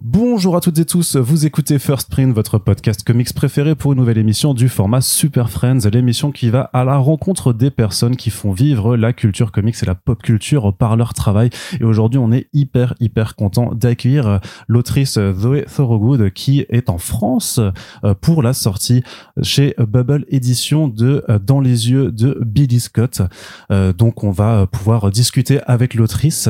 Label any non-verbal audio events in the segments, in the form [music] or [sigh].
Bonjour à toutes et tous, vous écoutez First Print, votre podcast comics préféré pour une nouvelle émission du format Super Friends, l'émission qui va à la rencontre des personnes qui font vivre la culture comics et la pop culture par leur travail. Et aujourd'hui, on est hyper, hyper content d'accueillir l'autrice Zoé Thorogood qui est en France euh, pour la sortie chez Bubble Edition de euh, Dans les yeux de Billy Scott. Euh, donc, on va pouvoir discuter avec l'autrice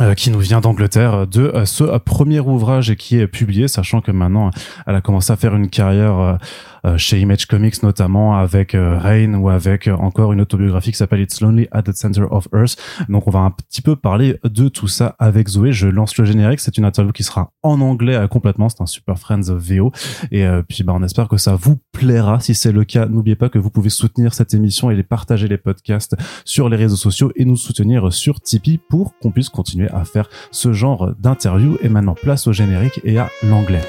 euh, qui nous vient d'Angleterre, de euh, ce premier ouvrage qui est publié, sachant que maintenant elle a commencé à faire une carrière euh, euh, chez Image Comics notamment avec euh, Rain ou avec euh, encore une autobiographie qui s'appelle It's Lonely at the Center of Earth. Donc on va un petit peu parler de tout ça avec Zoé. Je lance le générique. C'est une interview qui sera en anglais complètement. C'est un Super Friends VO. Et puis bah, on espère que ça vous plaira. Si c'est le cas, n'oubliez pas que vous pouvez soutenir cette émission et les partager les podcasts sur les réseaux sociaux et nous soutenir sur Tipeee pour qu'on puisse continuer à faire ce genre d'interview. Et maintenant place au générique et à l'anglais.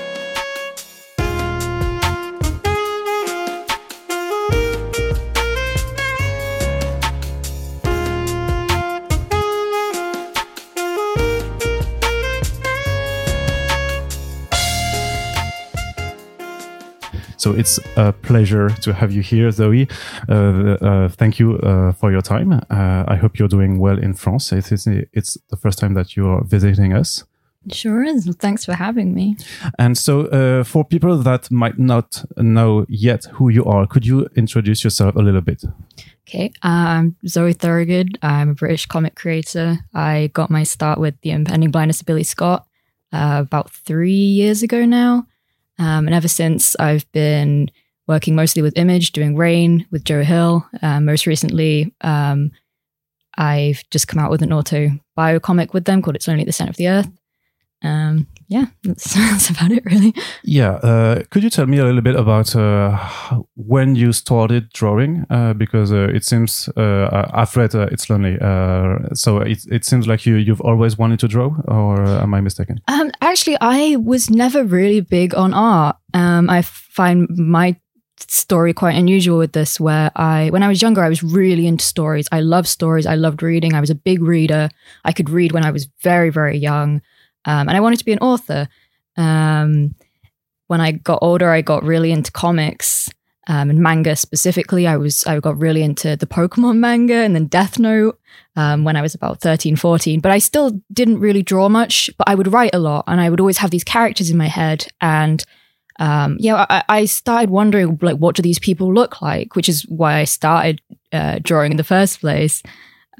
So it's a pleasure to have you here, Zoe. Uh, uh, thank you uh, for your time. Uh, I hope you're doing well in France. It's, it's the first time that you're visiting us. Sure is. Thanks for having me. And so, uh, for people that might not know yet who you are, could you introduce yourself a little bit? Okay, I'm Zoe Thorogood. I'm a British comic creator. I got my start with The Impending Blindness of Billy Scott uh, about three years ago now. Um, and ever since, I've been working mostly with Image, doing Rain with Joe Hill. Um, most recently, um, I've just come out with an auto bio comic with them called It's Lonely at the Center of the Earth. Um, yeah, [laughs] that's, that's, about it, really. Yeah. Uh, could you tell me a little bit about uh, when you started drawing? Uh, because uh, it seems uh, I've read uh, It's Lonely, so it it seems like you you've always wanted to draw, or am I mistaken? Um, actually, I was never really big on art. Um, I find my story quite unusual with this where I when I was younger I was really into stories. I loved stories. I loved reading. I was a big reader. I could read when I was very very young. Um, and I wanted to be an author. Um, when I got older, I got really into comics um, and manga specifically. I was I got really into the Pokemon manga and then Death Note um, when I was about 13, 14. But I still didn't really draw much, but I would write a lot and I would always have these characters in my head. And um, yeah, I, I, started wondering like, what do these people look like? Which is why I started uh, drawing in the first place.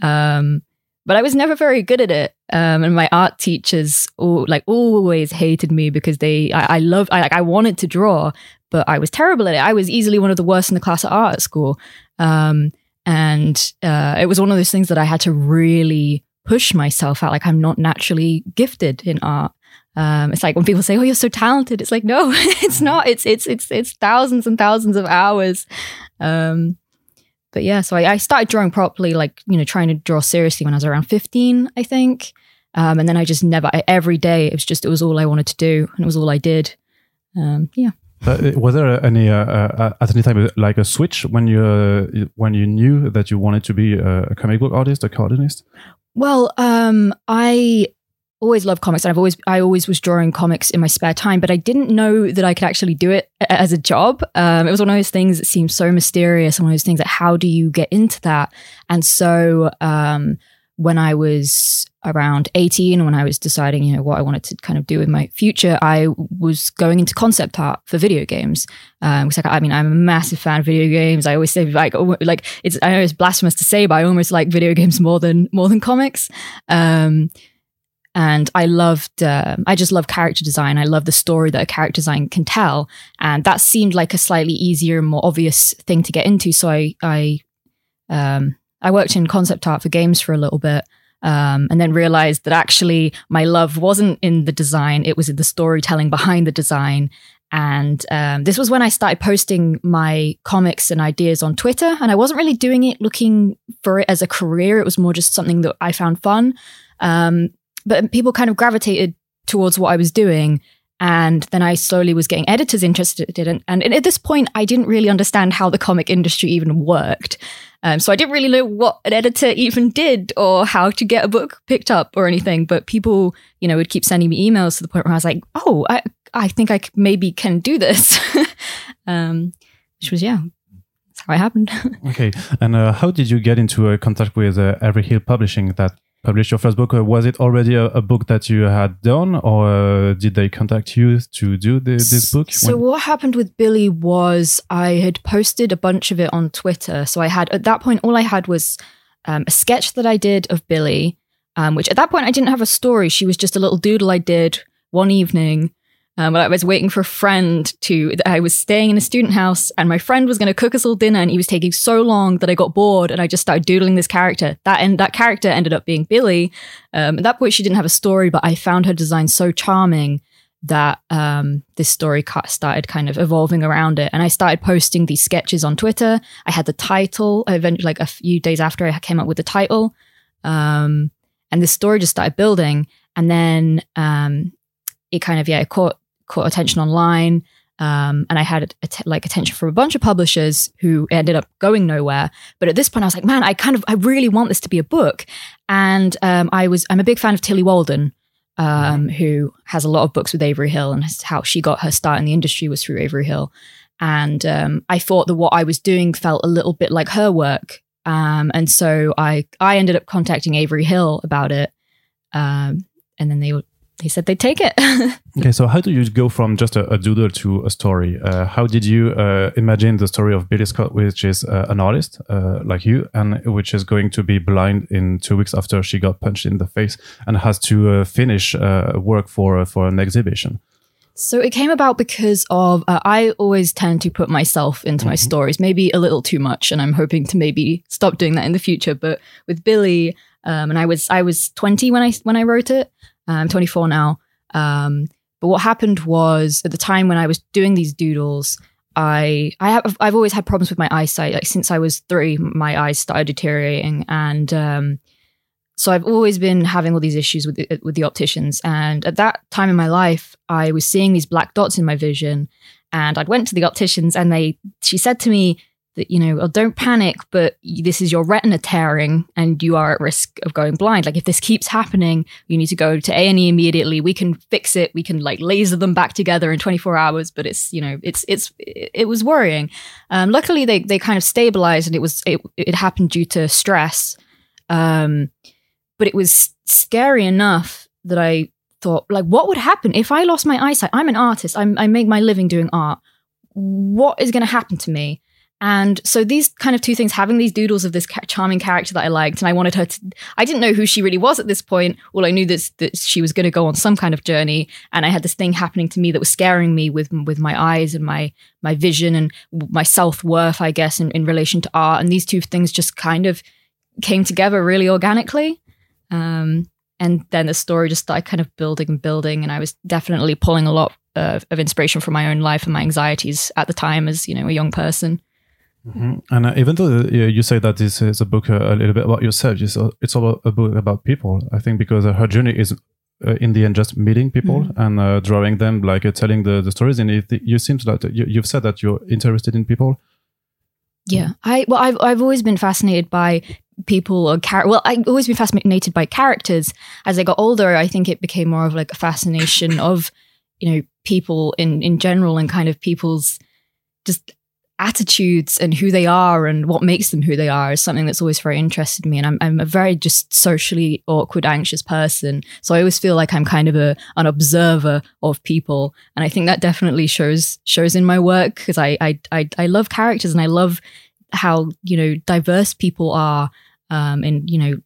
Um, but I was never very good at it. Um, and my art teachers all, like always hated me because they, I, I loved, I like, I wanted to draw, but I was terrible at it. I was easily one of the worst in the class at art at school. Um, and uh, it was one of those things that I had to really push myself out. Like I'm not naturally gifted in art. Um, it's like when people say, "Oh, you're so talented," it's like, no, [laughs] it's not. It's it's it's it's thousands and thousands of hours. Um, but yeah, so I, I, started drawing properly, like, you know, trying to draw seriously when I was around 15, I think. Um, and then I just never, I, every day, it was just, it was all I wanted to do and it was all I did. Um, yeah. Uh, was there any uh, uh, at any time like a switch when you uh, when you knew that you wanted to be a comic book artist, a cartoonist? Well, um, I always loved comics and I've always I always was drawing comics in my spare time, but I didn't know that I could actually do it as a job. Um, it was one of those things that seemed so mysterious one of those things that how do you get into that? And so um, when I was around 18, when I was deciding, you know, what I wanted to kind of do with my future, I was going into concept art for video games. Um, like, I mean, I'm a massive fan of video games. I always say like, like it's, I know it's blasphemous to say, but I almost like video games more than, more than comics. Um, and I loved, uh, I just love character design. I love the story that a character design can tell. And that seemed like a slightly easier, more obvious thing to get into. So I, I, um, I worked in concept art for games for a little bit. Um, and then realized that actually my love wasn't in the design, it was in the storytelling behind the design. And um, this was when I started posting my comics and ideas on Twitter. And I wasn't really doing it looking for it as a career. It was more just something that I found fun. Um, but people kind of gravitated towards what I was doing. And then I slowly was getting editors interested in it. And at this point, I didn't really understand how the comic industry even worked. Um, so I didn't really know what an editor even did or how to get a book picked up or anything. But people, you know, would keep sending me emails to the point where I was like, oh, I, I think I maybe can do this. [laughs] um, which was, yeah, that's how it happened. [laughs] okay. And uh, how did you get into uh, contact with uh, Avery Hill Publishing that published your first book? Uh, was it already a, a, book that you had done, or uh, did they contact you to do the, this book? So when- what happened with Billy was I had posted a bunch of it on Twitter. So I had at that point all I had was um, a sketch that I did of Billy, um, which at that point I didn't have a story. She was just a little doodle I did one evening um, I was waiting for a friend to, I was staying in a student house and my friend was going to cook us all dinner and he was taking so long that I got bored and I just started doodling this character. That and that character ended up being Billy. Um, at that point, she didn't have a story, but I found her design so charming that um, this story started kind of evolving around it. And I started posting these sketches on Twitter. I had the title, eventually, like a few days after I came up with the title. Um, and this story just started building. And then um, it kind of, yeah, it caught caught attention online. Um, and I had like attention from a bunch of publishers who ended up going nowhere. But at this point, I was like, man, I kind of, I really want this to be a book. And um, I was, I'm a big fan of Tillie Walden, um, who has a lot of books with Avery Hill, and how she got her start in the industry was through Avery Hill. And um, I thought that what I was doing felt a little bit like her work. Um, and so I, I ended up contacting Avery Hill about it. Um, and then they he said they'd take it. [laughs] okay, so how do you go from just a, a doodle to a story? Uh, how did you uh, imagine the story of Billy Scott, which is uh, an artist uh, like you, and which is going to be blind in two weeks after she got punched in the face and has to uh, finish uh, work for for an exhibition? So it came about because of I always tend to put myself into mm-hmm. my stories, maybe a little too much, and I'm hoping to maybe stop doing that in the future. But with Billy, um, and I was I was 20 when I when I wrote it. I'm 24 now. Um, but what happened was at the time when I was doing these doodles, I I have I've always had problems with my eyesight. Like since I was three, my eyes started deteriorating, and um, so I've always been having all these issues with the, with the opticians. And at that time in my life, I was seeing these black dots in my vision, and I'd went to the opticians, and they she said to me, that you know, oh, don't panic, but this is your retina tearing and you are at risk of going blind. Like if this keeps happening, you need to go to A and E immediately. We can fix it. We can like laser them back together in 24 hours. But it's you know, it's it's it was worrying. Um, luckily, they they kind of stabilized, and it was it it happened due to stress. Um, but it was scary enough that I thought, like, what would happen if I lost my eyesight? I'm an artist. I'm, I make my living doing art. What is going to happen to me? And so these kind of two things, having these doodles of this charming character that I liked, and I wanted her to, I didn't know who she really was at this point. All I knew that, that she was going to go on some kind of journey. And I had this thing happening to me that was scaring me with, with my eyes and my, my vision and my self worth, I guess, in, in relation to art. And these two things just kind of came together really organically. Um, and then the story just started kind of building and building. And I was definitely pulling a lot of, of inspiration from my own life and my anxieties at the time as, you know, a young person. Mm-hmm. And uh, even though uh, you say that this is a book uh, a little bit about yourself, it's, uh, it's all a book about people. I think because uh, her journey is uh, in the end just meeting people mm-hmm. and drawing them, like telling the, the stories. And it, you seem to that you, you've said that you're interested in people. Yeah, I well, I've I've always been fascinated by people or char- well i've always been fascinated by characters as i got older i think it became more of like a fascination of you know people in in general and kind of people's just attitudes and who they are and what makes them who they are is something that's always very interested me. And I'm, I'm a very just socially awkward, anxious person. So I always feel like I'm kind of a, an observer of people. And I think that definitely shows, shows in my work because I, I, I, I, love characters and I love how, you know, diverse people are, um, and, you know,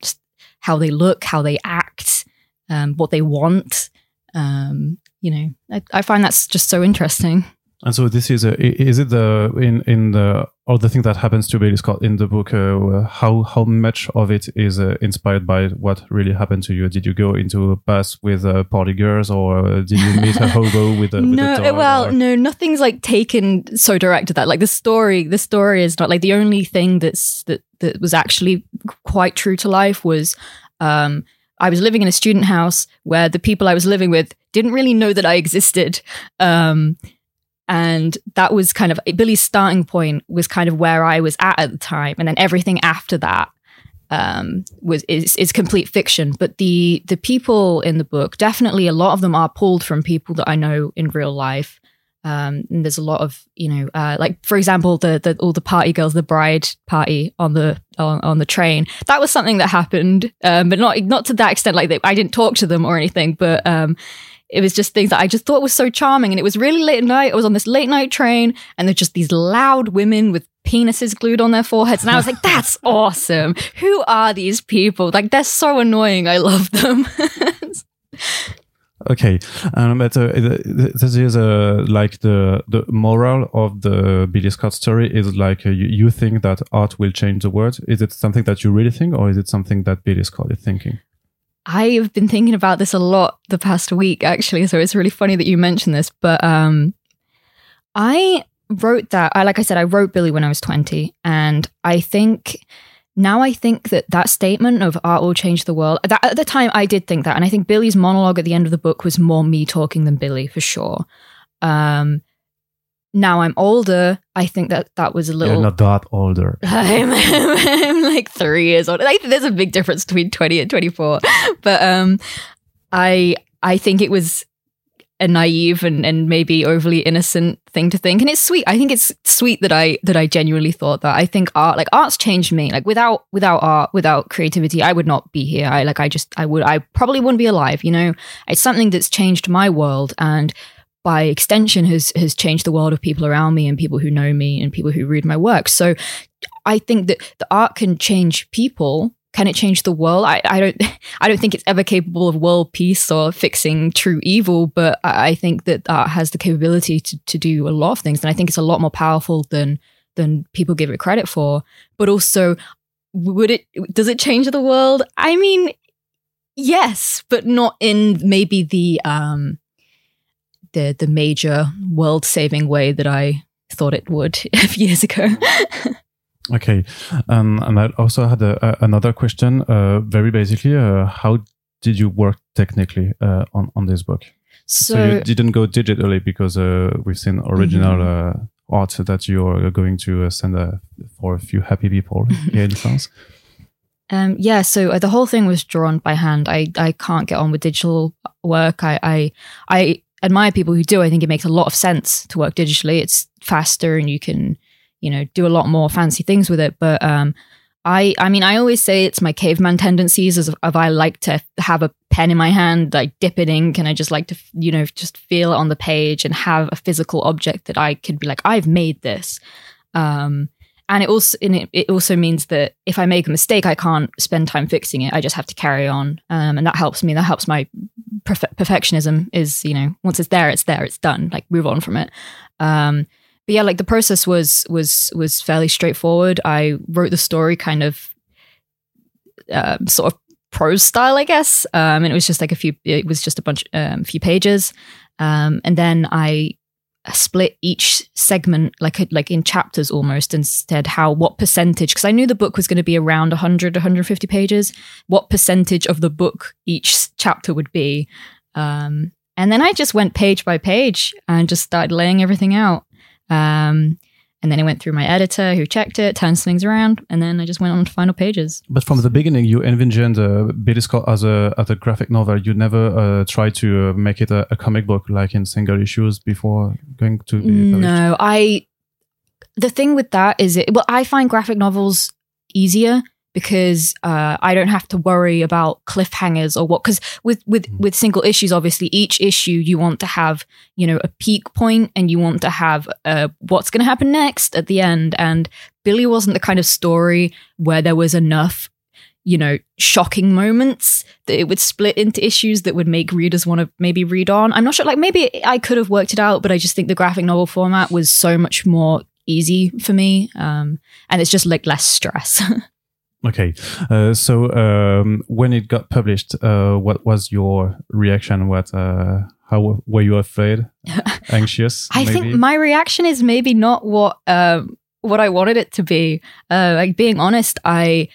how they look, how they act, um, what they want. Um, you know, I, I find that's just so interesting. And so this is a, is it the in in the or the thing that happens to Billy Scott in the book? Uh, how how much of it is uh, inspired by what really happened to you? Did you go into a bus with uh, party girls, or uh, did you meet a [laughs] hobo with a no? With a well, or? no, nothing's like taken so direct to that. Like the story, the story is not like the only thing that's that that was actually quite true to life was. Um, I was living in a student house where the people I was living with didn't really know that I existed. Um, and that was kind of Billy's starting point was kind of where I was at at the time, and then everything after that um, was is is complete fiction. But the the people in the book, definitely a lot of them are pulled from people that I know in real life. Um, and there's a lot of you know, uh, like for example, the, the all the party girls, the bride party on the on, on the train. That was something that happened, um, but not not to that extent. Like they, I didn't talk to them or anything, but um, it was just things that I just thought was so charming. And it was really late at night. I was on this late night train, and there's just these loud women with penises glued on their foreheads. And I was like, that's [laughs] awesome. Who are these people? Like, they're so annoying. I love them. [laughs] okay. Um, but uh, this is uh, like the, the moral of the Billy Scott story is like uh, you, you think that art will change the world. Is it something that you really think, or is it something that Billy Scott is thinking? I've been thinking about this a lot the past week, actually. So it's really funny that you mentioned this. But um, I wrote that. I like I said, I wrote Billy when I was twenty, and I think now I think that that statement of art will change the world. That, at the time, I did think that, and I think Billy's monologue at the end of the book was more me talking than Billy for sure. Um, now I'm older, I think that that was a little. You're not that older. [laughs] I'm, I'm like three years old. Think there's a big difference between 20 and 24. But um, I I think it was a naive and, and maybe overly innocent thing to think. And it's sweet. I think it's sweet that I that I genuinely thought that. I think art like art's changed me. Like without without art, without creativity, I would not be here. I like I just I would I probably wouldn't be alive, you know? It's something that's changed my world and by extension has has changed the world of people around me and people who know me and people who read my work. So I think that the art can change people. Can it change the world? I, I don't [laughs] I don't think it's ever capable of world peace or fixing true evil, but I, I think that art has the capability to, to do a lot of things. And I think it's a lot more powerful than than people give it credit for. But also, would it does it change the world? I mean, yes, but not in maybe the um the the major world saving way that I thought it would [laughs] a few years ago. [laughs] okay, um, and I also had a, a, another question. Uh, very basically, uh, how did you work technically uh, on on this book? So, so, you didn't go digitally because uh, we've seen original mm-hmm. Uh, art that you're going to uh, send for a few happy people [laughs] here in France. Um, yeah, so the whole thing was drawn by hand. I, I can't get on with digital work. I, I, I admire people who do. I think it makes a lot of sense to work digitally. It's faster and you can, you know, do a lot more fancy things with it. But um, I, I mean, I always say it's my caveman tendencies as of I like to have a pen in my hand, like dip in ink, and I just like to, you know, just feel it on the page and have a physical object that I could be like, I've made this. Um, and it also it, it also means that if I make a mistake, I can't spend time fixing it. I just have to carry on, um, and that helps me. That helps my perfe- perfectionism. Is you know once it's there, it's there, it's done. Like move on from it. Um, but yeah, like the process was was was fairly straightforward. I wrote the story kind of uh, sort of prose style, I guess, um, and it was just like a few. It was just a bunch, um, few pages, um, and then I split each segment like like in chapters almost instead how what percentage because i knew the book was going to be around 100 150 pages what percentage of the book each chapter would be. Um, and then i just went page by page and just started laying everything out. Um, and then I went through my editor who checked it, turned things around, and then I just went on to final pages. But from the beginning, you envisioned uh, Billy Scott as a as a graphic novel. You never uh, tried to uh, make it a, a, comic book like in single issues before going to No, I. The thing with that is, it well, I find graphic novels easier because uh, I don't have to worry about cliffhangers or what. Because with with mm. with single issues, obviously, each issue you want to have you know a peak point and you want to have uh, what's going to happen next at the end. And Billy wasn't the kind of story where there was enough you know shocking moments that it would split into issues that would make readers want to maybe read on. I'm not sure. Like maybe I could have worked it out, but I just think the graphic novel format was so much more easy for me um, and it's just like less stress [laughs] Okay, uh, so um, when it got published, uh, what was your reaction? What, uh, how were you afraid, [laughs] anxious? I maybe? think my reaction is maybe not what um, what I wanted it to be. Uh, like being honest, I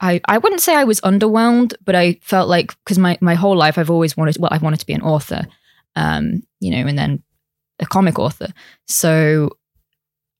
I, I wouldn't say I was underwhelmed, but I felt like because my, my whole life I've always wanted well, I've wanted to be an author. Um, you know, and then a comic author. So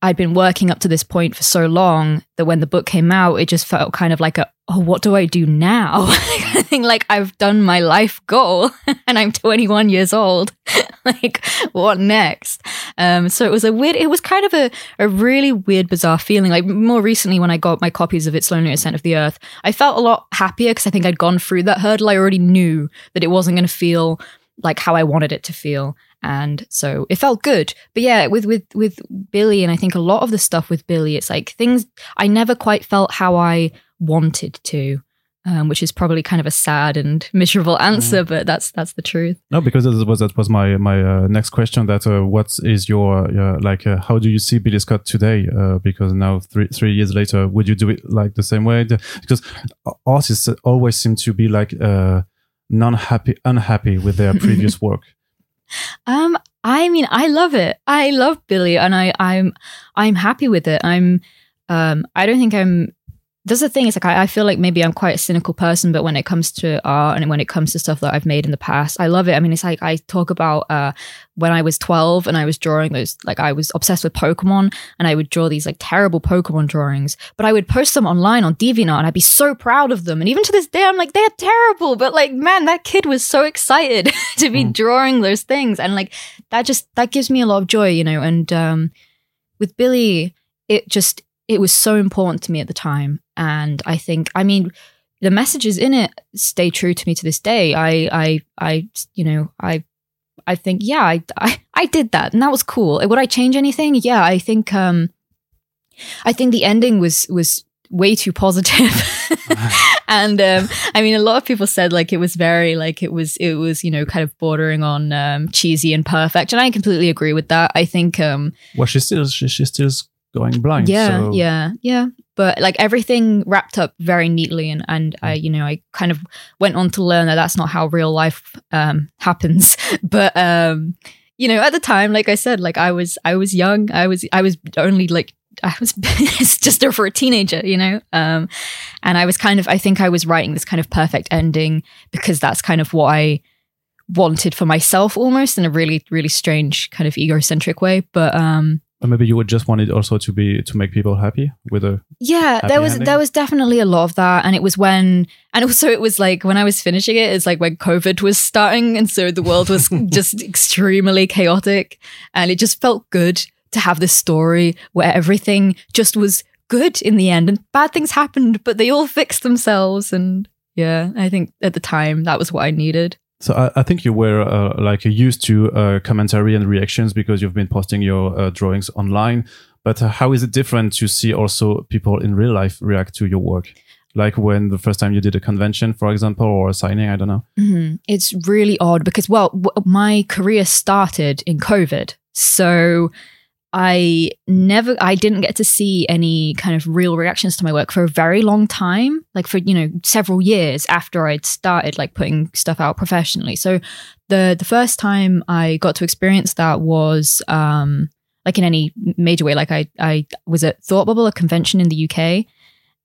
I'd been working up to this point for so long that when the book came out, it just felt kind of like a, oh, what do I do now? [laughs] I think like I've done my life goal [laughs] and I'm 21 years old. [laughs] like, what next? Um, so it was a weird, it was kind of a, a really weird, bizarre feeling. Like more recently when I got my copies of It's Lonely at the Center of the Earth, I felt a lot happier because I think I'd gone through that hurdle. I already knew that it wasn't going to feel like how I wanted it to feel. And so it felt good. But yeah, with with with Billy and I think a lot of the stuff with Billy, it's like things I never quite felt how I wanted to. Um, which is probably kind of a sad and [laughs] miserable answer, mm. but that's that's the truth. No, because that was that was my my uh, next question. That uh, what is your uh, like? Uh, how do you see Billy Scott today? Uh, because now three three years later, would you do it like the same way? Because artists always seem to be like uh, non happy, unhappy with their previous [laughs] work. Um, I mean, I love it. I love Billy, and I, I'm, I'm happy with it. I'm, um, I don't think I'm that's the thing. It's like I, I, feel like maybe I'm quite a cynical person, but when it comes to art and when it comes to stuff that I've made in the past, I love it. I mean, it's like I talk about uh, when I was 12 and I was drawing those. Like I was obsessed with Pokemon, and I would draw these like terrible Pokemon drawings, but I would post them online on DeviantArt, and I'd be so proud of them. And even to this day, I'm like, they're terrible, but like, man, that kid was so excited [laughs] to be mm. drawing those things, and like that just that gives me a lot of joy, you know. And um, with Billy, it just it was so important to me at the time and I think, I mean, the messages in it stay true to me to this day. I, I, I, you know, I, I think, yeah, I, I, I did that, and that was cool. Would I change anything? Yeah, I think, um, I think the ending was was way too positive. [laughs] and um, I mean, a lot of people said like it was very like it was it was you know kind of bordering on um, cheesy and perfect, and I completely agree with that. I think. Um, well, she still she, she still going blind. Yeah, so. yeah, yeah. But like everything wrapped up very neatly, and and I, you know, I kind of went on to learn that that's not how real life um, [laughs] happens. But um, you know, at the time, like I said, like I was I was young. I was I was only like I was [laughs] just for a teenager, you know? Um, and I was kind of, I think I was writing this kind of perfect ending because that's kind of what I wanted for myself almost in a really, really strange kind of egocentric way. But, um, or maybe you would just want it also to be to make people happy with a yeah there was ending? there was definitely a lot of that. And it was when and also it was like when i was finishing it it's like when covid was starting and so the world was [laughs] just extremely chaotic. And it just felt good to have this story where everything just was good in the end and bad things happened but they all fixed themselves. And yeah i think at the time that was what i needed so I, I, think you were uh, like used to uh, commentary and reactions because you've been posting your uh, drawings online. But uh, how is it different to see also people in real life react to your work? Like when the first time you did a convention, for example, or a signing, I don't know. Mm-hmm. It's really odd because, well, w- my career started in COVID. So I never, I didn't get to see any kind of real reactions to my work for a very long time, like for, you know, several years after I'd started like putting stuff out professionally. So the, the first time I got to experience that was, um, like in any major way, like I, I was at Thought Bubble, a convention in the UK,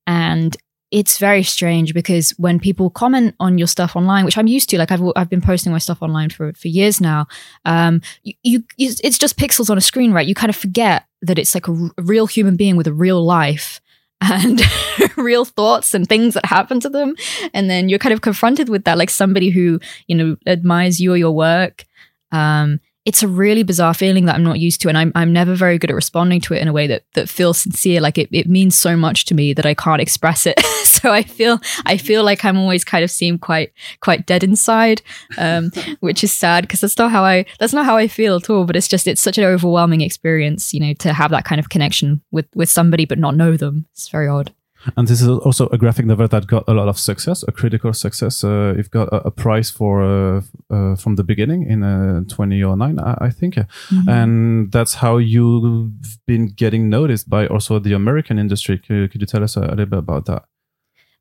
and it's very strange because when people comment on your stuff online, which I'm used to, like I've I've been posting my stuff online for for years now, um, you, you it's just pixels on a screen, right? You kind of forget that it's like a, r- a real human being with a real life [laughs] and [laughs] real thoughts and things that happen to them, and then you're kind of confronted with that, like somebody who you know admires you or your work. Um, it's a really bizarre feeling that I'm not used to. And I'm, I'm never very good at responding to it in a way that, that feels sincere. Like it, it means so much to me that I can't express it. [laughs] so I feel, I feel like I'm always kind of seem quite, quite dead inside, um, [laughs] which is sad because that's not how I, that's not how I feel at all. But it's just, it's such an overwhelming experience, you know, to have that kind of connection with, with somebody, but not know them. It's very odd. And this is also a graphic novel that got a lot of success, a critical success. Uh, it got a, a prize for uh, uh, from the beginning in uh, 2009, I, I think, mm-hmm. and that's how you've been getting noticed by also the American industry. Could, could you tell us a, a, little bit about that?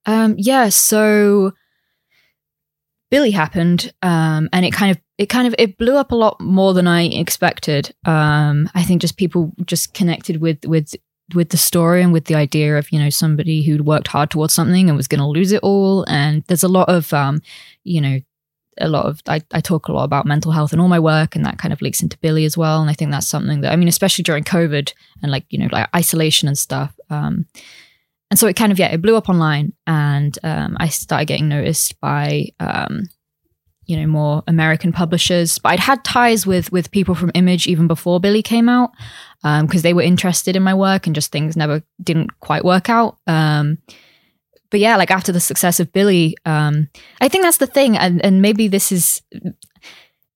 Um, yeah, so Billy happened, um, and it kind of it kind of it blew up a lot more than I expected. Um, I think just people just connected with with with the story and with the idea of you know somebody who'd worked hard towards something and was going to lose it all. And there's a lot of um, you know a lot of I, I talk a lot about mental health in all my work and that kind of leaks into billy as well. And i think that's something that i mean especially during covid and like you know like isolation and stuff um and so it kind of yeah it blew up online. And um i started getting noticed by um you know more american publishers. But i'd had ties with with people from image even before billy came out because um, they were interested in my work and just things never didn't quite work out um but yeah, like after the success of Billy, um, I think that's the thing, and and maybe this is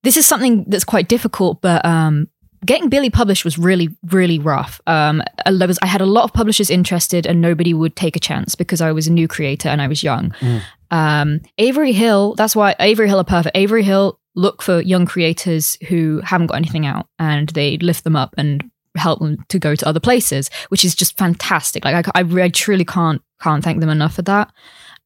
this is something that's quite difficult, but um, getting Billy published was really really rough. Um, I, was, I had a lot of publishers interested, and nobody would take a chance because I was a new creator and I was young. Mm. Um, Avery Hill, that's why Avery Hill are perfect. Avery Hill look for young creators who haven't got anything out, and they lift them up and help them to go to other places, which is just fantastic. Like I, I, I truly can't can't thank them enough for that.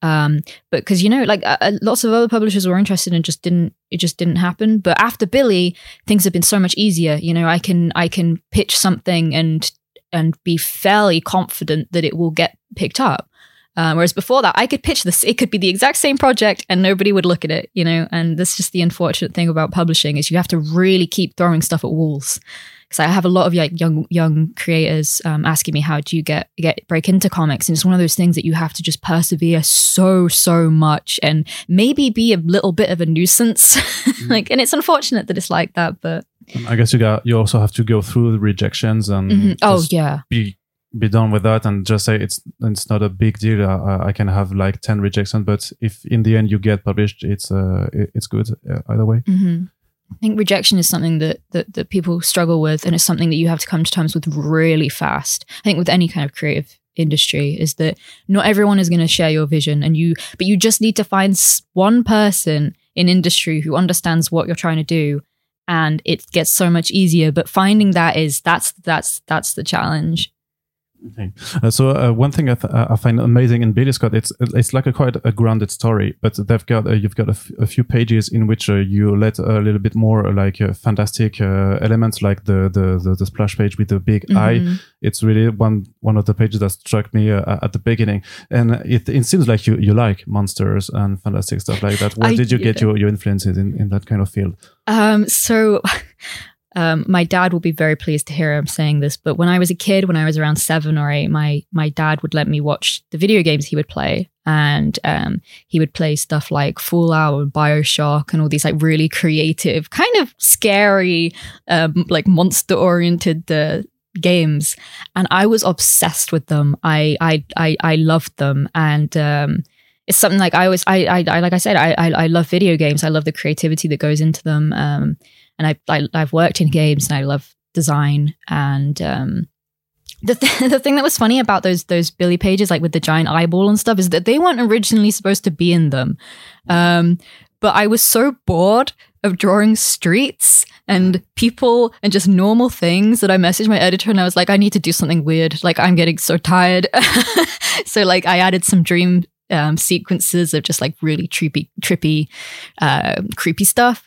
Um, but because you know, like uh, lots of other publishers were interested and just didn't it just didn't happen. But after Billy, things have been so much easier. You know, I can I can pitch something and and be fairly confident that it will get picked up. Um, whereas before that, I could pitch this; it could be the exact same project, and nobody would look at it. You know, and that's just the unfortunate thing about publishing is you have to really keep throwing stuff at walls because I have a lot of like young young creators um, asking me how do you get get break into comics, and it's one of those things that you have to just persevere so so much, and maybe be a little bit of a nuisance. [laughs] Mm. like, and it's unfortunate that it's like that, but I guess you got you also have to go through the rejections and mm-hmm. oh yeah be be done with that and just say it's it's not a big deal. Uh, I can have like ten rejections, but if in the end you get published, it's uh it's good uh, either way. Mm-hmm. I think rejection is something that, that that people struggle with, and it's something that you have to come to terms with really fast. I think with any kind of creative industry is that not everyone is going to share your vision, and you, but you just need to find one person in industry who understands what you're trying to do, and it gets so much easier. But finding that is that's that's that's the challenge. Okay. Uh, so uh, one thing I, th- I, find amazing in Billy Scott, it's it's like a quite a grounded story, but they've got uh, you've got a, f- a few pages in which uh, you let a little bit more uh, like uh, fantastic elements, like the, the, the the splash page with the big mm-hmm. eye. It's really one one of the pages that struck me at the beginning, and it it seems like you you like monsters and fantastic stuff like that. Where I, did you get your your influences in in that kind of field? Um, so. [laughs] Um, my dad will be very pleased to hear I'm saying this, but when I was a kid, when I was around seven or eight, my my dad would let me watch the video games he would play, and um, he would play stuff like Fallout and Bioshock and all these like really creative, kind of scary, um, like monster oriented uh, games, and I was obsessed with them. I I I, I loved them, and um, it's something like I always I, I, I like I said I, I, I love video games. I love the creativity that goes into them. Um, and I, I have worked in games and I love design and um, the th- [laughs] the thing that was funny about those those Billy pages, like with the giant eyeball and stuff, is that they weren't originally supposed to be in them. Um, but I was so bored of drawing streets and people and just normal things that I messaged my editor and I was like, I need to do something weird. Like I'm getting so tired. [laughs] so like I added some dream um, sequences of just like really trippy, trippy, uh, creepy stuff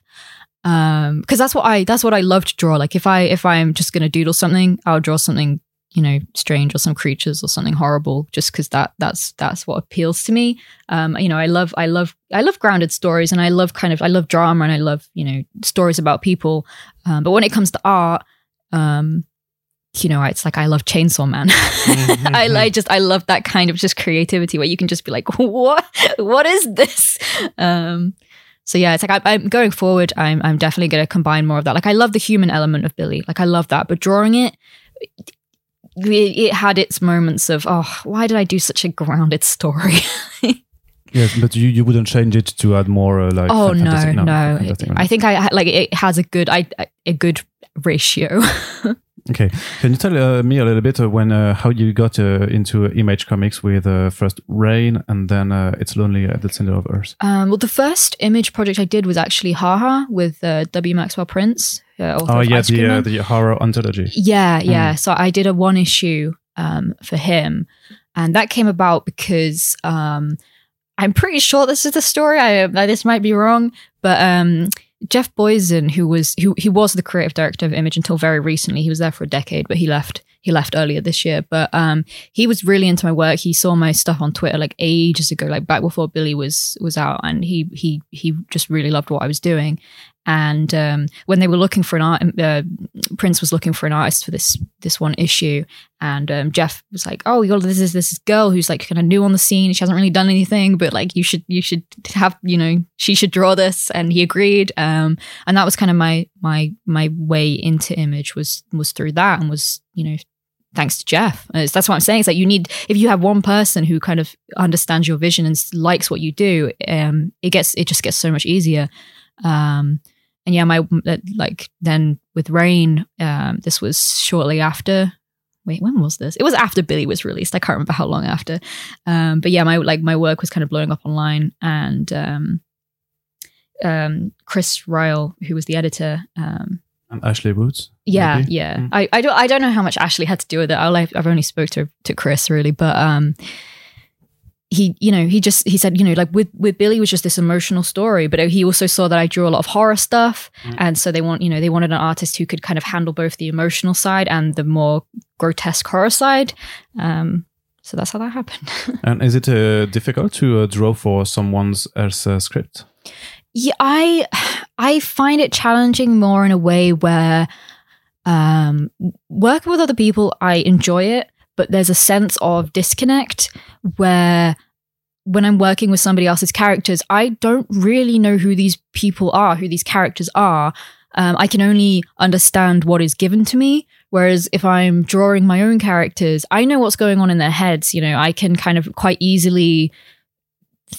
um because that's what i that's what i love to draw like if i if i'm just gonna doodle something i'll draw something you know strange or some creatures or something horrible just because that that's that's what appeals to me um you know i love i love i love grounded stories and i love kind of i love drama and i love you know stories about people um, but when it comes to art um you know, it's like I love Chainsaw Man. mm-hmm. [laughs] I, I just I love that kind of just creativity where you can just be like, [laughs] what what is this? Um, so yeah, it's like I, am going forward. I'm I'm definitely going to combine more of that. Like I love the human element of Billy. Like I love that, but drawing it, it, it had its moments of oh, why did I do such a grounded story? [laughs] yes, but you, you wouldn't change it to add more uh, like. Oh no, no. no. I think I like it has a good I a good ratio. [laughs] Okay, can you tell uh, me a little bit uh, when uh, how you got uh, into Image Comics with uh, first Rain and then uh, It's Lonely at the Center of Earth? Um, well, the first Image project I did was actually Haha with W. Maxwell Prince. oh yeah, the the horror anthology. Yeah, yeah. Mm. So I did a one issue um, for him, and that came about because um, I'm pretty sure this is the story. I this might be wrong, but um, Jeff Boison, who was who he was the creative director of Image until very recently, he was there for a decade, but he left he left earlier this year. But um, he was really into my work. He saw my stuff on Twitter like ages ago, like back before Billy was was out, and he he he just really loved what I was doing. And um, when they were looking for an art, uh, Prince was looking for an artist for this this one issue, and um, Jeff was like, "Oh, you this is this girl who's like kind of new on the scene. She hasn't really done anything, but like you should you should have you know she should draw this." And he agreed. Um, and that was kind of my my my way into image was was through that, and was you know thanks to Jeff. That's what I'm saying. It's like you need if you have one person who kind of understands your vision and likes what you do, um, it gets it just gets so much easier. Um, and yeah, my uh, like then with Rain, um, this was shortly after. Wait, when was this? It was after Billy was released. I can't remember how long after. Um, but yeah, my like my work was kind of blowing up online, and um, um, Chris Ryall, who was the editor, um, and Ashley Woods. Yeah, maybe? yeah. Mm. I, I don't I don't know how much Ashley had to do with it. I I've only spoke to to Chris really, but um, he you know he just he said you know like with with billy was just this emotional story but he also saw that i drew a lot of horror stuff. Mm. and so they want you know they wanted an artist who could kind of handle both the emotional side and the more grotesque horror side. Um so that's how that happened. [laughs] And is it uh, difficult to uh, draw for someone's else uh, script? Yeah i i find it challenging more in a way where um working with other people i enjoy it but there's a sense of disconnect where when I'm working with somebody else's characters, I don't really know who these people are, who these characters are. Um, I can only understand what is given to me. Whereas if I'm drawing my own characters, I know what's going on in their heads. You know, I can kind of quite easily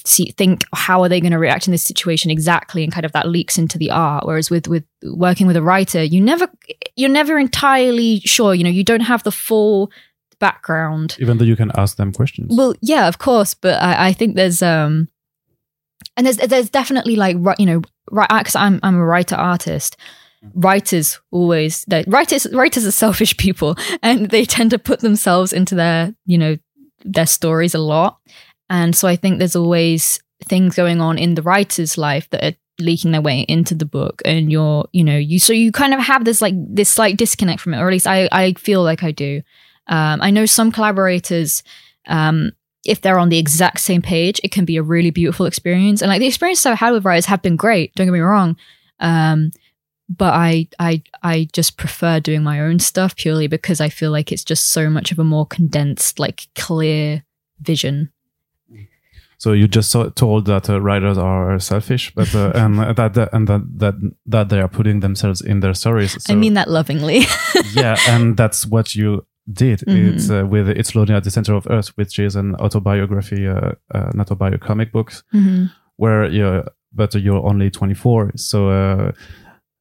see, think how are they going to react in this situation exactly, and kind of that leaks into the art. Whereas with with working with a writer, you never you're never entirely sure. You know, you don't have the full background. Even though you can ask them questions. Well, yeah, of course, but I, I think there's um, and there's there's definitely like you know right because I'm I'm a writer artist. Writers always writers writers are [laughs] selfish people, and they tend to put themselves into their you know their stories a lot, and so I think there's always things going on in the writer's life that are leaking their way into the book and you're you know you so you kind of have this like this slight disconnect from it or at least i i feel like i do um, I know some collaborators, um, if they're on the exact same page, it can be a really beautiful experience. And like the experiences I've had with writers have been great. Don't get me wrong. Um, but I, I, I just prefer doing my own stuff purely because I feel like it's just so much of a more condensed, like clear vision. So you just told that uh, writers are selfish, but uh, [laughs] and that, that and that that that they are putting themselves in their stories. So, I mean that lovingly. [laughs] yeah, and that's what you did. Mm-hmm. It's uh, with It's Lonely at the Center of Earth, which is an autobiography, uh, uh, not a bio comic books, mm-hmm. where you're, but you're only 24. So, uh,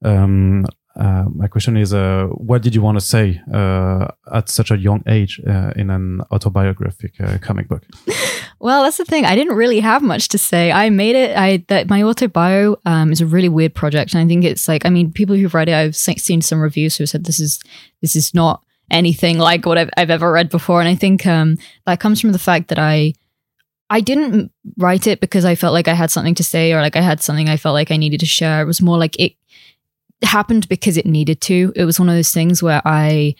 um, uh, my question is, uh, what did you want to say uh, at such a young age uh, in an autobiographic uh, comic book? [laughs] Well, that's the thing. I didn't really have much to say. I made it. I that my autobio um, is a really weird project, and I think it's like I mean, people who've read it, I've seen some reviews who said this is this is not anything like what I've, I've ever read before. And I think um, that comes from the fact that I I didn't write it because I felt like I had something to say or like I had something I felt like I needed to share. It was more like it happened because it needed to. It was one of those things where I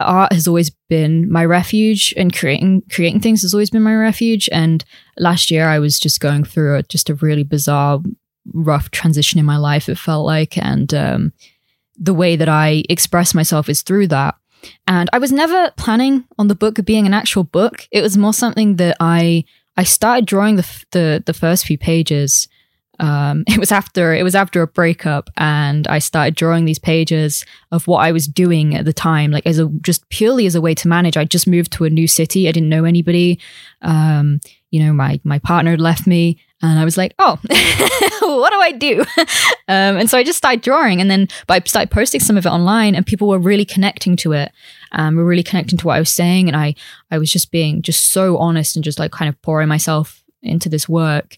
art has always been my refuge and creating creating things has always been my refuge and last year I was just going through a, just a really bizarre rough transition in my life it felt like and um, the way that I express myself is through that and I was never planning on the book being an actual book. It was more something that I I started drawing the the, the first few pages. Um, [laughs] it was after it was after a breakup, and I started drawing these pages of what I was doing at the time, like as a just purely as a way to manage. I just moved to a new city. I didn't know anybody. Um, you know, my my partner had left me, and I was like, oh, [laughs] what do I do? [laughs] um, and so I just started drawing. And then but I started posting some of it online and people were really connecting to it. Um, were really connecting to what I was saying. And I, I was just being just so honest and just like kind of pouring myself into this work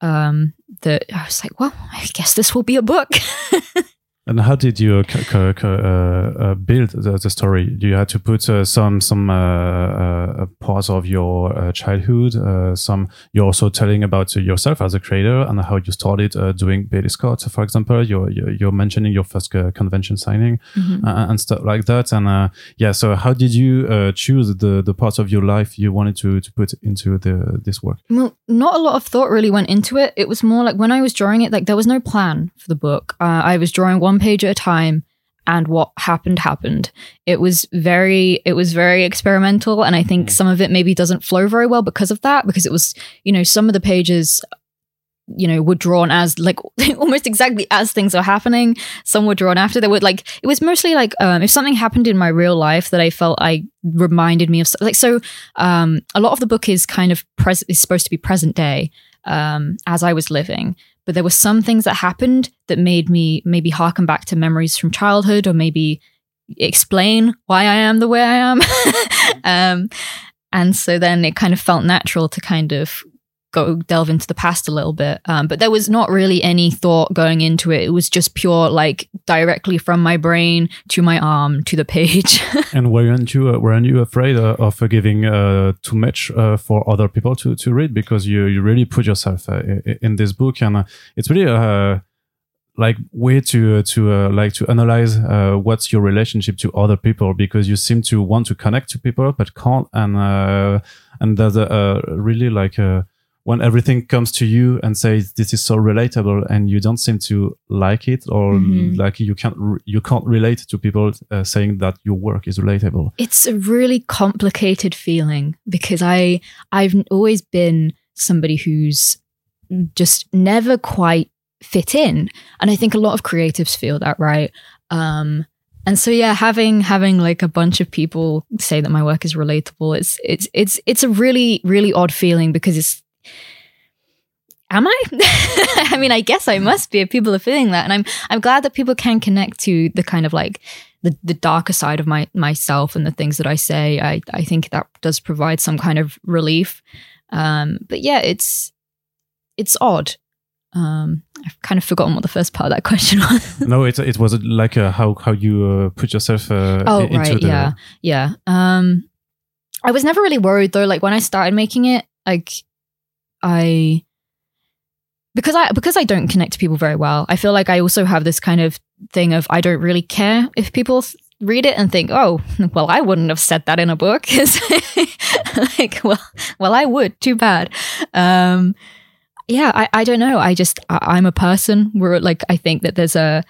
um, that I was like, well, I guess this will be a book. [laughs] And how did you c- uh, uh, build the, the story? You had to put uh, some some uh, uh, parts of your uh, childhood? Uh, some you're also telling about yourself as a creator and how you started uh, doing Billy Scott, for example. You're you're, mentioning your first uh, convention signing Mhm. uh, and stuff like that. And uh, yeah, so how did you uh, choose the the parts of your life you wanted to to put into the this work? Well, not a lot of thought really went into it. It was more like when I was drawing it, like there was no plan for the book. Uh, I was drawing one page at a time, and what happened happened. It was very, it was very experimental, and I think Mm. some of it maybe doesn't flow very well because of that. Because it was, you know, some of the pages, you know, were drawn as like [laughs] almost exactly as things are happening. Some were drawn after. They were like it was mostly like um, if something happened in my real life that I felt I reminded me of like so um, a lot of the book is kind of pres- is supposed to be present day um, as I was living. But there were some things that happened that made me maybe harken back to memories from childhood, or maybe explain why I am the way I am. [laughs] um, and so then it kind of felt natural to kind of go delve into the past a little bit. Um, but there was not really any thought going into it. It was just pure, like directly from my brain to my arm to the page. [laughs] and weren't you uh, weren't you afraid uh, of uh, giving uh, too much uh, for other people to, to read because you you really put yourself uh, in this book and it's really uh, like way to to like to analyze what's your relationship to other people because you seem to want to connect to people but can't and and there's a, a really like uh when everything comes to you and says this is so relatable and you don't seem to like it or Mhm. like you can't re- you can't relate to people uh, saying that your work is relatable it's a really complicated feeling because I I've always been somebody who's just never quite fit in, and I think a lot of creatives feel that, right? Um, and so yeah, having having like a bunch of people say that my work is relatable, it's it's it's it's a really really odd feeling because it's. Am I? [laughs] I mean, I guess I must be if people are feeling that, and I'm I'm glad that people can connect to the kind of like the, the darker side of my myself and the things that I say. I, I think that does provide some kind of relief. Um, but yeah, it's it's odd. Um, I've kind of forgotten what the first part of that [laughs] question was. no it, it was like uh, how how you uh, put yourself uh, oh into right, the yeah, yeah. Um, I was never really worried though. Like when I started making it, like I because I because I don't connect to people very well. I feel like I also have this kind of thing of I don't really care if people read it and think, oh, [laughs] well, I wouldn't have said that in a book. [laughs] like, [laughs] well, well, I would. Too bad. Um, yeah, I, I don't know. I just I, I'm a person where like I think that there's a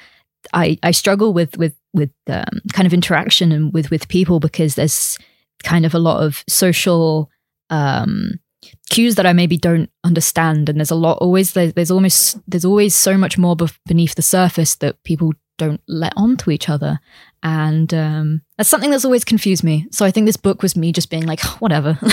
I I struggle with with with um, kind of interaction and with with people because there's kind of a lot of social um cues that I maybe don't understand and there's a lot always there, there's almost there's always so much more bef- beneath the surface that people don't let on to each other. And um that's something that's always confused me. So I think this book was me just being like whatever. [laughs]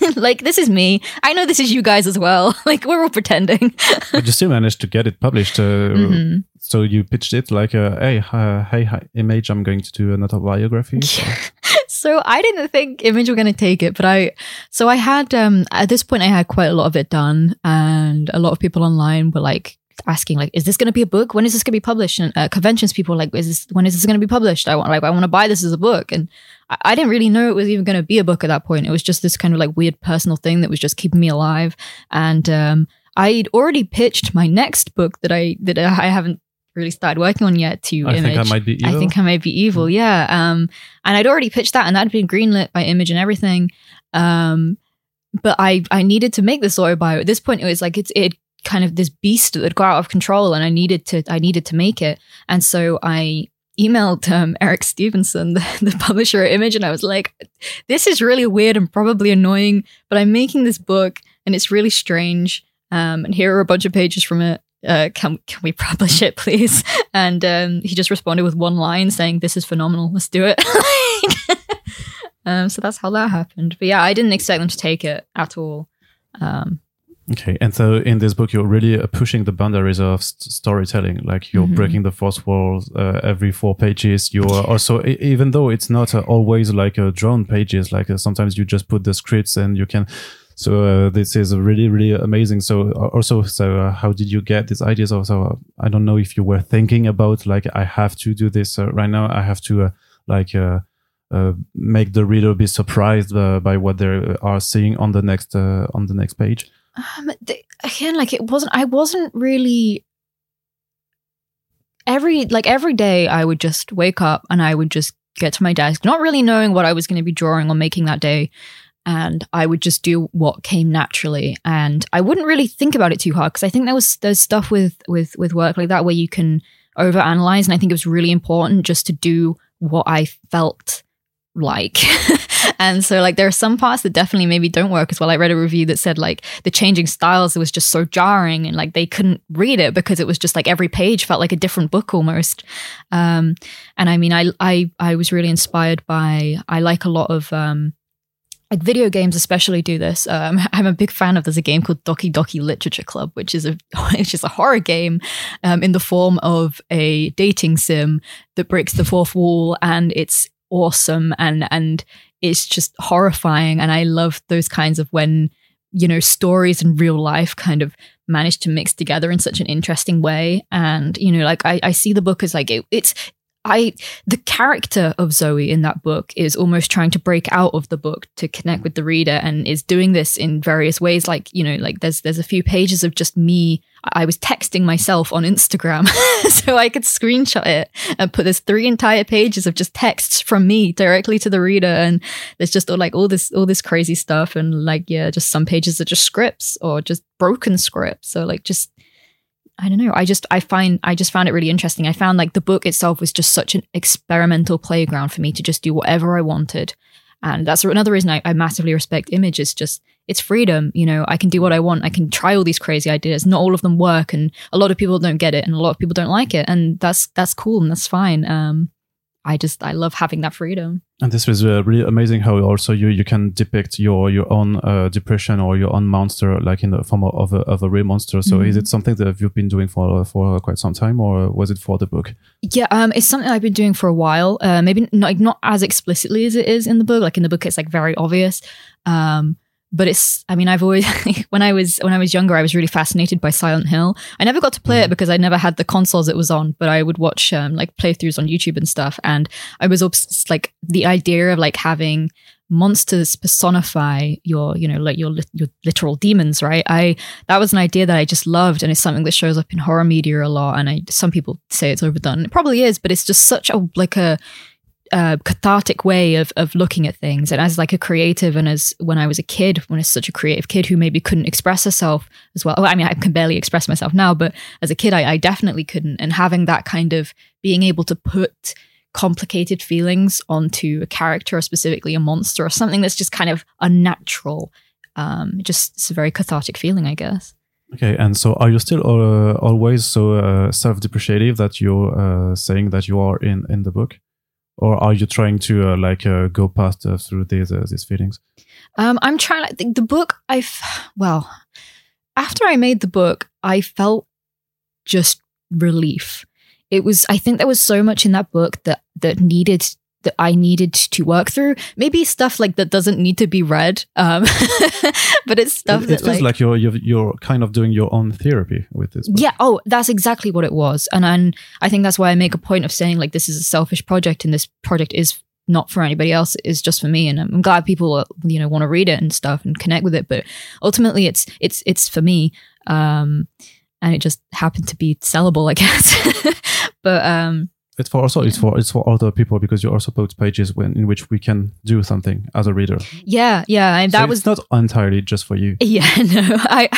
Like like this is me. I know this is you guys as well. [laughs] Like we're all pretending. But you still managed to get it published uh, Mhm. so you pitched it like uh, hey uh, hey hi, image i'm going to do another biography So- [laughs] so I didn't think Image were going to take it, but I, so I had, um, at this point, I had quite a lot of it done, and a lot of people online were like asking, like, is this going to be a book? When is this going to be published? And uh, conventions people like, is this, when is this going to be published? I want, like, I want to buy this as a book. And I, I didn't really know it was even going to be a book at that point. It was just this kind of like weird personal thing that was just keeping me alive. And, um, I'd already pitched my next book that I, that I haven't really started working on yet to i Image. think i might be evil. I think I might be evil. Yeah. Um, and I'd already pitched that, and that'd been greenlit by Image and everything. Um, but I I needed to make this autobio. At this point, it was like it's it kind of this beast that had got out of control, and I needed to I needed to make it. And so I emailed um, Eric Stephenson, [laughs] the, the publisher at Image, and I was like, "This is really weird and probably annoying, but I'm making this book, and it's really strange. Um, and here are a bunch of pages from it." Uh, can can we publish it, please? [laughs] And um, he just responded with one line saying, "This is phenomenal. Let's do it." [laughs] [laughs] um, so that's how that happened. But yeah, I didn't expect them to take it at all. Um, Okay, and so in this book, you're really uh, pushing the boundaries of st- storytelling. Like you're Mhm. breaking the fourth wall uh, every four pages. You're also, e- even though it's not uh, always like uh, drawn pages, like uh, sometimes you just put the scripts and you can So uh, this is really really amazing. So uh, also, so uh, how did you get these ideas? Also, uh, I don't know if you were thinking about like I have to do this uh, right now. I have to like make the reader be surprised by what they are seeing on the next on the next page. Um, again, like it wasn't. I wasn't really. Every like every day, I would just wake up and I would just get to my desk, not really knowing what I was going to be drawing or making that day, and I would just do what came naturally, and I wouldn't really think about it too hard because I think there was there's stuff with with with work like that where you can overanalyze, and I think it was really important just to do what I felt like. [laughs] and so like there are some parts that definitely maybe don't work as well. I read a review that said like the changing styles it was just so jarring and like they couldn't read it because it was just like every page felt like a different book almost. Um and I mean I I I was really inspired by I like a lot of um like video games especially do this. Um, [laughs] I'm a big fan of there's a game called Doki Doki Literature Club, which is a [laughs] which is a horror game um, in the form of a dating sim that breaks the fourth wall, and it's awesome and and it's just horrifying. And I love those kinds of when you know stories and real life kind of manage to mix together in such an interesting way. And you know, like I, I see the book as like it, it's I the character of Zoe in that book is almost trying to break out of the book to connect with the reader and is doing this in various ways. Like you know like there's there's a few pages of just me. I was texting myself on Instagram [laughs] so I could screenshot it and put this three entire pages of just texts from me directly to the reader. And there's just all, like all this all this crazy stuff. And like yeah just some pages are just scripts or just broken scripts. So like just I don't know. I just I find I just found it really interesting. I found like the book itself was just such an experimental playground for me to just do whatever I wanted. And that's another reason I, I massively respect Image is just it's freedom. You know, I can do what I want. I can try all these crazy ideas. Not all of them work, and a lot of people don't get it, and a lot of people don't like it, and that's that's cool and that's fine. Um, I just I love having that freedom. And this was uh, really amazing how also you you can depict your your own uh, depression or your own monster like in the form of a, of a real monster. So Mhm. is it something that you've been doing for for quite some time, or was it for the book? Yeah, um, it's something I've been doing for a while. Uh, maybe not, like, not as explicitly as it is in the book. Like in the book, it's like very obvious. Um, but it's. I mean, I've always [laughs] when I was when I was younger, I was really fascinated by Silent Hill. I never got to play it because I never had the consoles it was on. But I would watch um, like playthroughs on YouTube and stuff, and I was obs- like the idea of like having monsters personify your you know like your your literal demons right i that was an idea that i just loved and it's something that shows up in horror media a lot and i some people say it's overdone it probably is but it's just such a like a uh, cathartic way of of looking at things. And as like a creative and as when i was a kid when i was such a creative kid who maybe couldn't express herself as well. Oh, i mean i can barely express myself now but as a kid I, I definitely couldn't. And having that kind of being able to put complicated feelings onto a character or specifically a monster or something that's just kind of unnatural um just it's a very cathartic feeling i guess. Okay, and so are you still uh, always so uh, self-depreciative that you're uh, saying that you are in in the book, or are you trying to uh, like uh, go past uh, through these uh, these feelings? Um, I'm trying to think the book. I f- well, after I made the book, I felt just relief. It was. I think there was so much in that book that that needed that I needed to work through. Maybe stuff like that doesn't need to be read. Um, [laughs] but it's stuff it, it that feels like, like you're, you're you're kind of doing your own therapy with this. book. yeah. Oh, that's exactly what it was. And and I think that's why I make a point of saying like this is a selfish project, and this project is not for anybody else. It's just for me, and I'm glad people you know want to read it and stuff and connect with it. But ultimately, it's it's it's for me. Um, and it just happened to be sellable, I guess. [laughs] but um, It's for also it's for it's for other people because you also post pages when in which we can do something as a reader. yeah, yeah, and So that it's was not entirely just for you. Yeah, [laughs] no, I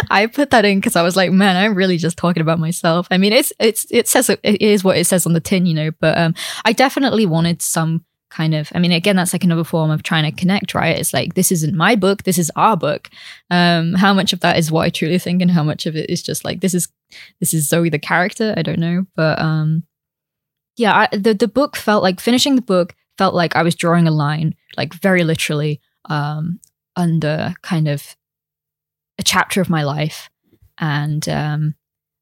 [laughs] I put that in because I was like, man, I'm really just talking about myself. I mean, it's it's it says it is what it says on the tin, you know. But um, I definitely wanted some kind of. I mean, again, that's like another form of trying to connect, right? It's like this isn't my book, this is our book. Um, how much of that is what I truly think, and how much of it is just like this is this is Zoe the character? I don't know, but um, yeah, I, the the book felt like finishing the book felt like I was drawing a line, like very literally, um, under kind of a chapter of my life, and um,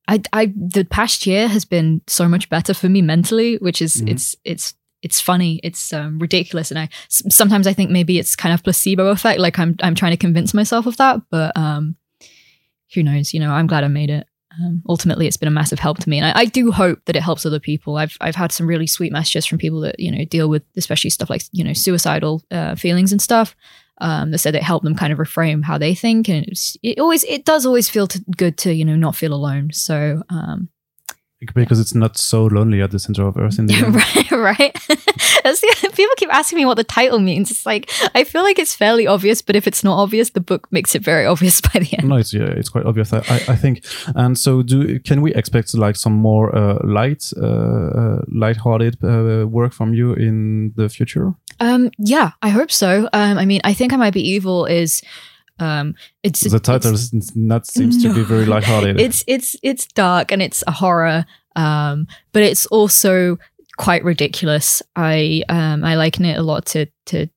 I, I, the past year has been so much better for me mentally, which is Mhm. it's it's it's funny, it's um, ridiculous, and I sometimes I think maybe it's kind of placebo effect, like I'm I'm trying to convince myself of that, but um, who knows? You know, I'm glad I made it. Um, ultimately, it's been a massive help to me, and I, I do hope that it helps other people. I've I've had some really sweet messages from people that you know deal with especially stuff like you know suicidal uh, feelings and stuff. Um, that said it helped them kind of reframe how they think, and it always it does always feel to, good to you know not feel alone. So um, because it's not so lonely at the center of Earth in the [laughs] right, right. [laughs] The, people keep asking me what the title means. It's like I feel like it's fairly obvious, but if it's not obvious, the book makes it very [laughs] obvious by the end. No, it's yeah, it's quite obvious. I, I, I think. And so, do can we expect like some more uh, light, uh, uh, light-hearted uh, work from you in the future? Um, yeah, I hope so. Um, I mean, I think I might be evil is. Um, it's the title it's, not seems No. to be very light-hearted. it's it's it's dark and it's a horror um but it's also quite ridiculous i um i liken it a lot to to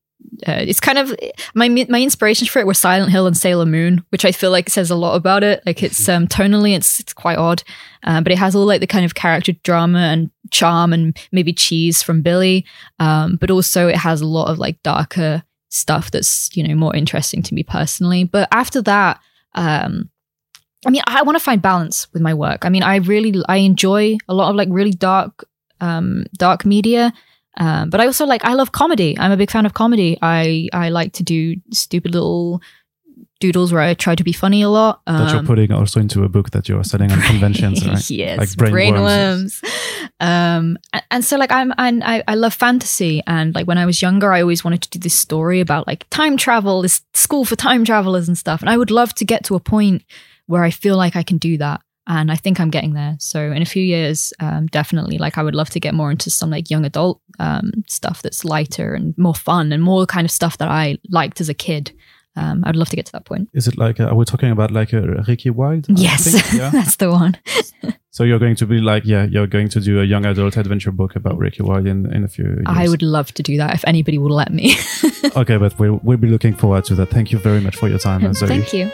uh, it's kind of my my inspirations for it were Silent Hill and Sailor Moon, which I feel like says a lot about it. Like it's um tonally, it's it's quite odd, um, but it has all like the kind of character drama and charm and maybe cheese from Billy, um, but also it has a lot of like darker stuff that's you know more interesting to me personally. But after that, um, I mean, I want to find balance with my work. I mean, I really I enjoy a lot of like really dark um dark media. Um, but I also like I love comedy. I'm a big fan of comedy. I I like to do stupid little doodles where I try to be funny a lot. that you're Um, putting also into a book that you're selling on [laughs] conventions, right? [laughs] yes, Like brainworms. brainworms. Um, and, and so like I'm, and I, I love fantasy, and like when I was younger, I always wanted to do this story about like time travel, this school for time travelers and stuff. And I would love to get to a point where I feel like I can do that. And I think I'm getting there. So in a few years, um, definitely, like I would love to get more into some like young adult um, stuff that's lighter and more fun and more kind of stuff that I liked as a kid. Um, I'd love to get to that point. Is it like uh, are we talking about like a Ricky Wilde? I Yes. [laughs] Yeah. that's the one. [laughs] so you're going to be like yeah, you're going to do a young adult adventure book about Ricky Wilde in in a few years. I would love to do that if anybody will let me. [laughs] okay, but we'll we'll be looking forward to that. Thank you very much for your time. Zoe. Thank you.